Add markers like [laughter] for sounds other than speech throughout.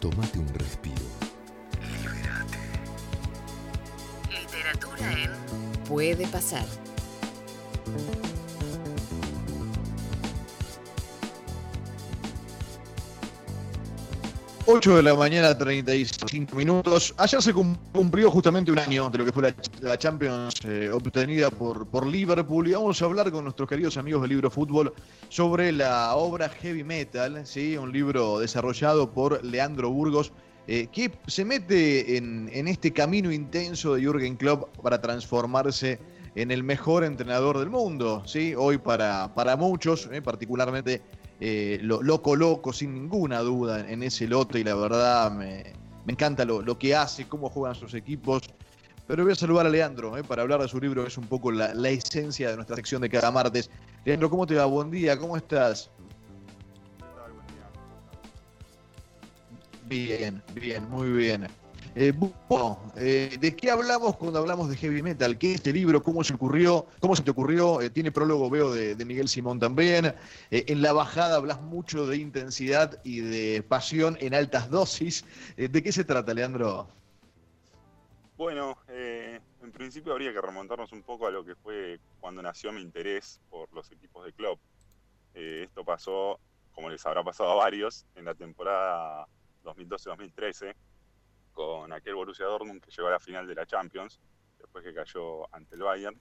Tómate un respiro. Libérate. Literatura en Puede pasar. 8 de la mañana, 35 minutos. Ayer se cumplió justamente un año de lo que fue la, Champions eh, obtenida por, por Liverpool y vamos a hablar con nuestros queridos amigos del libro fútbol sobre la obra Heavy Metal, ¿sí? un libro desarrollado por Leandro Burgos eh, que se mete en, este camino intenso de Jürgen Klopp para transformarse en el mejor entrenador del mundo. ¿sí? Hoy para, para muchos, eh, particularmente eh, lo, lo, coloco sin ninguna duda en ese lote y la verdad me, encanta lo, que hace, cómo juegan sus equipos. Pero voy a saludar a Leandro eh, para hablar de su libro, es un poco la, esencia de nuestra sección de cada martes. Leandro, ¿cómo te va? Buen día, ¿cómo estás? Bien, bien, muy bien. Eh, eh, ¿de qué hablamos cuando hablamos de heavy metal? ¿Qué es este libro? ¿Cómo se ocurrió? ¿Cómo se te ocurrió? Eh, tiene prólogo, veo, de, Miguel Simón también. en la bajada hablas mucho de intensidad y de pasión en altas dosis. ¿De qué se trata, Leandro? Bueno, en principio habría que remontarnos un poco a lo que fue cuando nació mi interés por los equipos de club. esto pasó, como les habrá pasado a varios, en la temporada 2012-2013 con aquel Borussia Dortmund que llegó a la final de la Champions, después que cayó ante el Bayern.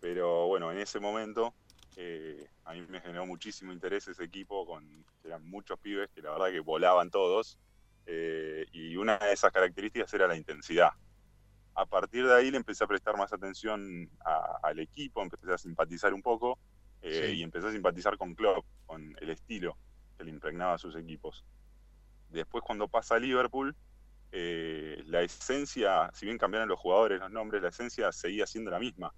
Pero bueno, en ese momento eh, a mí me generó muchísimo interés ese equipo, con eran muchos pibes que la verdad que volaban todos, eh, y una de esas características era la intensidad. A partir de ahí le empecé a prestar más atención al equipo, empecé a simpatizar un poco, eh, y empecé a simpatizar con Klopp, con el estilo que le impregnaba a sus equipos. Después cuando pasa a Liverpool, eh, la esencia, si bien cambiaron los jugadores, los nombres, la esencia seguía siendo la misma.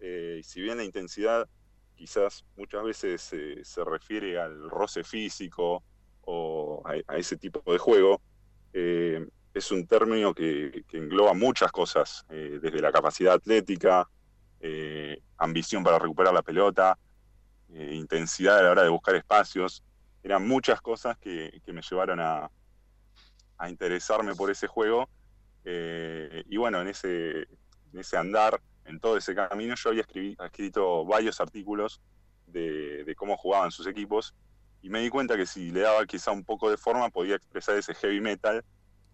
Eh, si bien la intensidad quizás muchas veces eh, se refiere al roce físico o a, ese tipo de juego, es un término que, engloba muchas cosas, desde la capacidad atlética, ambición para recuperar la pelota, intensidad a la hora de buscar espacios. Eran muchas cosas que me llevaron a, a interesarme por ese juego. Eh, y bueno, en ese, en ese andar, en todo ese camino, yo había escrito varios artículos de, cómo jugaban sus equipos y me di cuenta que si le daba quizá un poco de forma podía expresar ese heavy metal,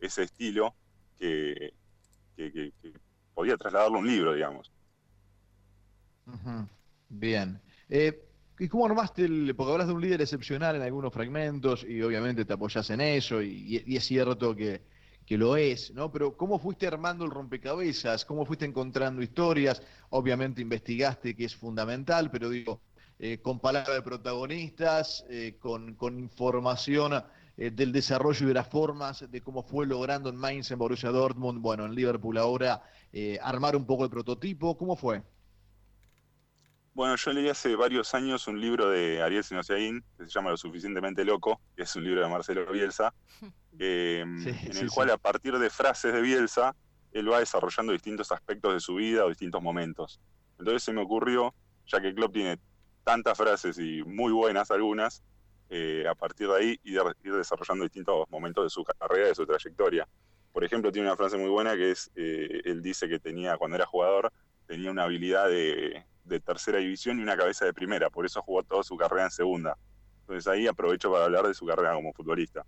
ese estilo que, podía trasladarlo a un libro, digamos. Bien. Eh, ¿Y cómo armaste el.? Porque hablas de un líder excepcional en algunos fragmentos y obviamente te apoyas en eso y, es cierto que, lo es, ¿no? Pero ¿cómo fuiste armando el rompecabezas? ¿Cómo fuiste encontrando historias? Obviamente investigaste, que es fundamental, pero digo, eh, con palabras de protagonistas, eh, con, información eh, del desarrollo y de las formas de cómo fue logrando en Mainz, en Borussia Dortmund, bueno, en Liverpool ahora, armar un poco el prototipo. ¿Cómo fue? Bueno, yo leí hace varios años un libro de Ariel Sinociaín que se llama Lo suficientemente loco, que es un libro de Marcelo Bielsa, [laughs] em, en el cual a partir de frases de Bielsa, él va desarrollando distintos aspectos de su vida o distintos momentos. Entonces se me ocurrió, ya que Klopp tiene tantas frases y muy buenas algunas, eh, a partir de ahí ir, ir, desarrollando distintos momentos de su carrera, de su trayectoria. Por ejemplo, tiene una frase muy buena que es, eh, él dice que tenía, cuando era jugador, tenía una habilidad de, de tercera división y una cabeza de primera, por eso jugó toda su carrera en segunda. Entonces ahí aprovecho para hablar de su carrera como futbolista.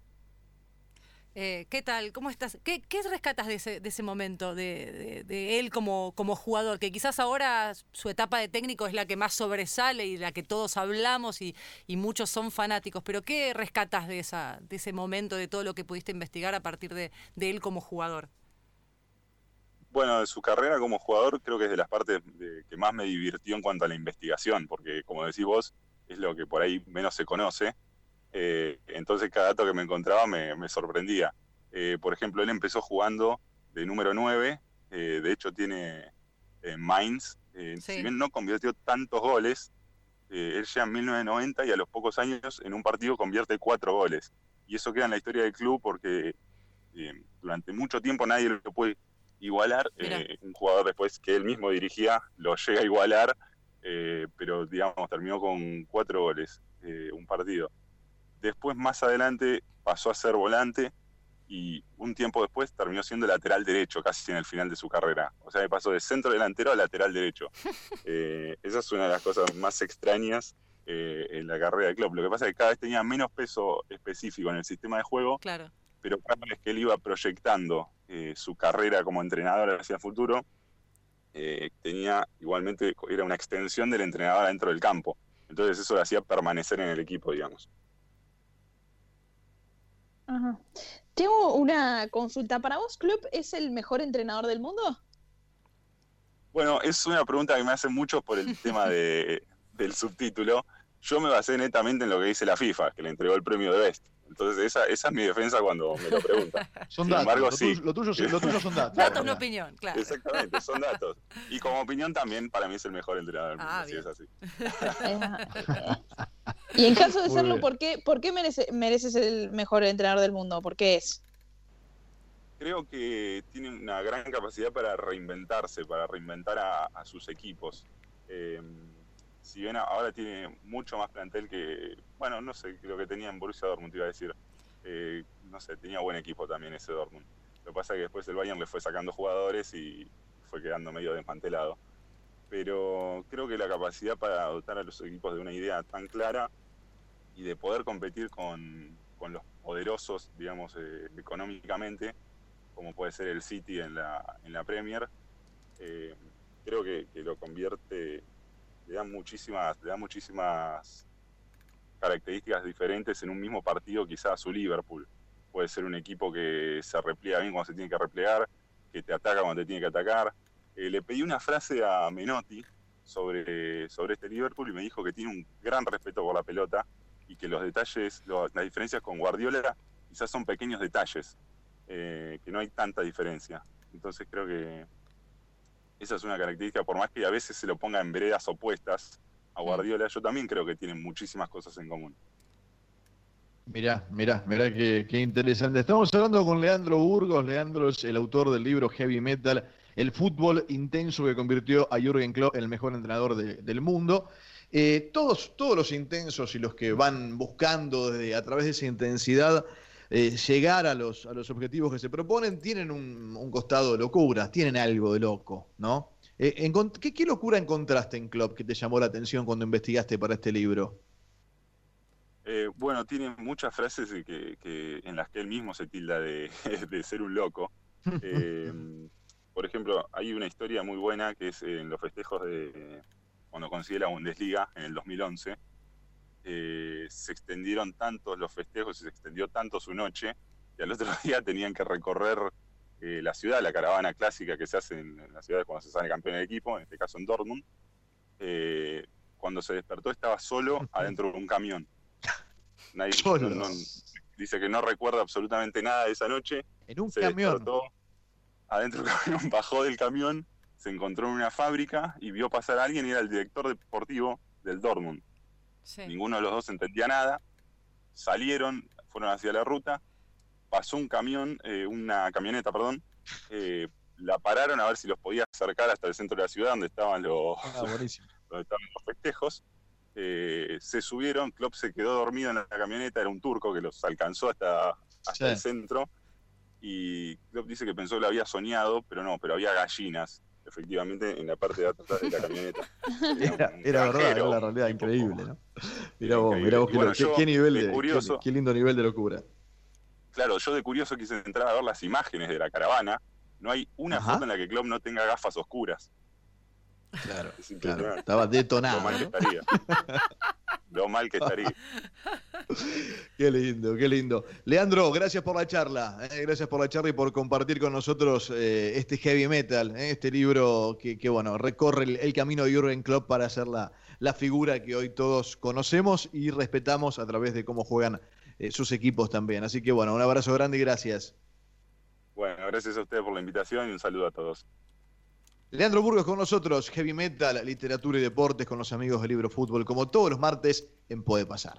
Eh, ¿Qué tal? ¿Cómo estás? ¿Qué, qué rescatas de ese, de ese momento, de, de, él como, como jugador? Que quizás ahora su etapa de técnico es la que más sobresale y la que todos hablamos y, y muchos son fanáticos, pero ¿qué rescatas de, esa, de ese momento, de todo lo que pudiste investigar a partir de, de él como jugador? Bueno, de su carrera como jugador creo que es de las partes que más me divirtió en cuanto a la investigación, porque como decís vos, es lo que por ahí menos se conoce. Eh, entonces cada dato que me encontraba me, sorprendía. Eh, por ejemplo, él empezó jugando de número 9, eh, de hecho tiene Mainz, si bien no convirtió tantos goles, él llega en 1990 y a los pocos años en un partido convierte cuatro goles. Y eso queda en la historia del club porque durante mucho tiempo nadie lo puede igualar. Eh, un jugador después que él mismo dirigía lo llega a igualar, eh, pero digamos, terminó con cuatro goles eh, un partido. Después, más adelante, pasó a ser volante y un tiempo después terminó siendo lateral derecho, casi en el final de su carrera. O sea, pasó de centro delantero a lateral derecho. [laughs] Esa es una de las cosas más extrañas en la carrera de Klopp. Lo que pasa es que cada vez tenía menos peso específico en el sistema de juego, Claro. pero cada vez que él iba proyectando eh, su carrera como entrenador hacia el futuro, eh, tenía igualmente, era una extensión del entrenador dentro del campo. Entonces eso le hacía permanecer en el equipo, digamos. Ajá. Tengo una consulta. ¿Para vos, Klopp es el mejor entrenador del mundo? Bueno, es una pregunta que me hacen muchos por el tema de, [laughs] del subtítulo. Yo me basé netamente en lo que dice la FIFA, que le entregó el premio de Best. Entonces esa, esa es mi defensa cuando me lo preguntan. [laughs] Son Sin datos. embargo, lo, sí. tuyo, lo tuyo- lo tuyo son datos. Datos, no opinión, claro. Exactamente, son datos. Y como opinión también, para mí es el mejor entrenador del mundo, Ah, si bien. es así. [laughs] Y en caso de Muy serlo, bien. ¿por qué, por qué merece, mereces el mejor entrenador del mundo? ¿Por qué es? Creo que tiene una gran capacidad para reinventarse, para reinventar a, a sus equipos. Eh, si bien ahora tiene mucho más plantel que, bueno, no sé, lo que tenía en Borussia Dortmund, iba a decir. Eh, no sé, tenía buen equipo también ese Dortmund. Lo que pasa es que después el Bayern le fue sacando jugadores y fue quedando medio desmantelado. Pero creo que la capacidad para dotar a los equipos de una idea tan clara y de poder competir con, con los poderosos, digamos, eh, económicamente, como puede ser el City en la, en la Premier, eh, creo que, que lo convierte, le da muchísimas, le da muchísimas características diferentes en un mismo partido, quizás su Liverpool. Puede ser un equipo que se repliega bien cuando se tiene que replegar, que te ataca cuando te tiene que atacar. Eh, le pedí una frase a Menotti sobre, sobre este Liverpool y me dijo que tiene un gran respeto por la pelota y que los detalles, las diferencias con Guardiola quizás son pequeños detalles, eh, que no hay tanta diferencia. Entonces creo que esa es una característica, por más que a veces se lo ponga en veredas opuestas a Guardiola, yo también creo que tienen muchísimas cosas en común. Mirá, mirá, mirá qué, qué interesante. Estamos hablando con Leandro Burgos. Leandro es el autor del libro Heavy Metal, el fútbol intenso que convirtió a Jürgen Klopp en el mejor entrenador de- del mundo. Eh, todos, todos los intensos y los que van buscando desde- a través de esa intensidad eh, llegar a los, a los objetivos que se proponen tienen un, costado de locura, tienen algo de loco, ¿no? Eh, ¿qué, locura encontraste en Klopp que te llamó la atención cuando investigaste para este libro? Eh, bueno, tiene muchas frases que, en las que él mismo se tilda de, [laughs] de ser un loco. Por ejemplo, hay una historia muy buena que es en los festejos de cuando consigue la Bundesliga en el 2011. Eh, se extendieron tantos los festejos y se extendió tanto su noche que al otro [laughs] día tenían que recorrer eh, la ciudad, la caravana clásica que se hace en, en la ciudad cuando se sale campeón del equipo, en este caso en Dortmund. Eh, cuando se despertó estaba solo adentro de un camión. Nadie, Solo. no- no- dice que no recuerda absolutamente nada de esa noche. En un Se camión. despertó adentro del camión, [laughs] bajó del camión, se encontró en una fábrica y vio pasar a alguien y era el director deportivo del Dortmund. Sí. Ninguno de los dos entendía nada. Salieron, fueron hacia la ruta. Pasó un camión, eh, una camioneta, perdón. eh, la pararon a ver si los podía acercar hasta el centro de la ciudad donde estaban los, Ah, [laughs] donde estaban los festejos. Eh, se subieron, Klopp se quedó dormido en la camioneta, era un turco que los alcanzó hasta, hasta Sí. el centro. Y Klopp dice que pensó que lo había soñado, pero no, pero había gallinas, efectivamente, en la parte de atrás de la camioneta. [laughs] Era, era verdad, era la realidad increíble, ¿no? Mirá vos, mirá vos qué, bueno, qué- yo, qué nivel de de, qué- curioso- qué lindo nivel de locura. Claro, yo de curioso quise entrar a ver las imágenes de la caravana. No hay una Ajá. foto en la que Klopp no tenga gafas oscuras. Claro, Es claro. Estaba detonado. [laughs] Lo mal que estaría. [laughs] Qué lindo, qué lindo. Leandro, gracias por la charla. eh, gracias por la charla y por compartir con nosotros eh, este heavy metal, eh, este libro que, que, bueno, recorre el, el camino de Jürgen Klopp para ser la, la figura que hoy todos conocemos y respetamos a través de cómo juegan sus equipos también. Así que bueno, un abrazo grande y gracias. Bueno, gracias a ustedes por la invitación y un saludo a todos. Leandro Burgos con nosotros, heavy metal, literatura y deportes con los amigos del libro fútbol, como todos los martes en Puede Pasar.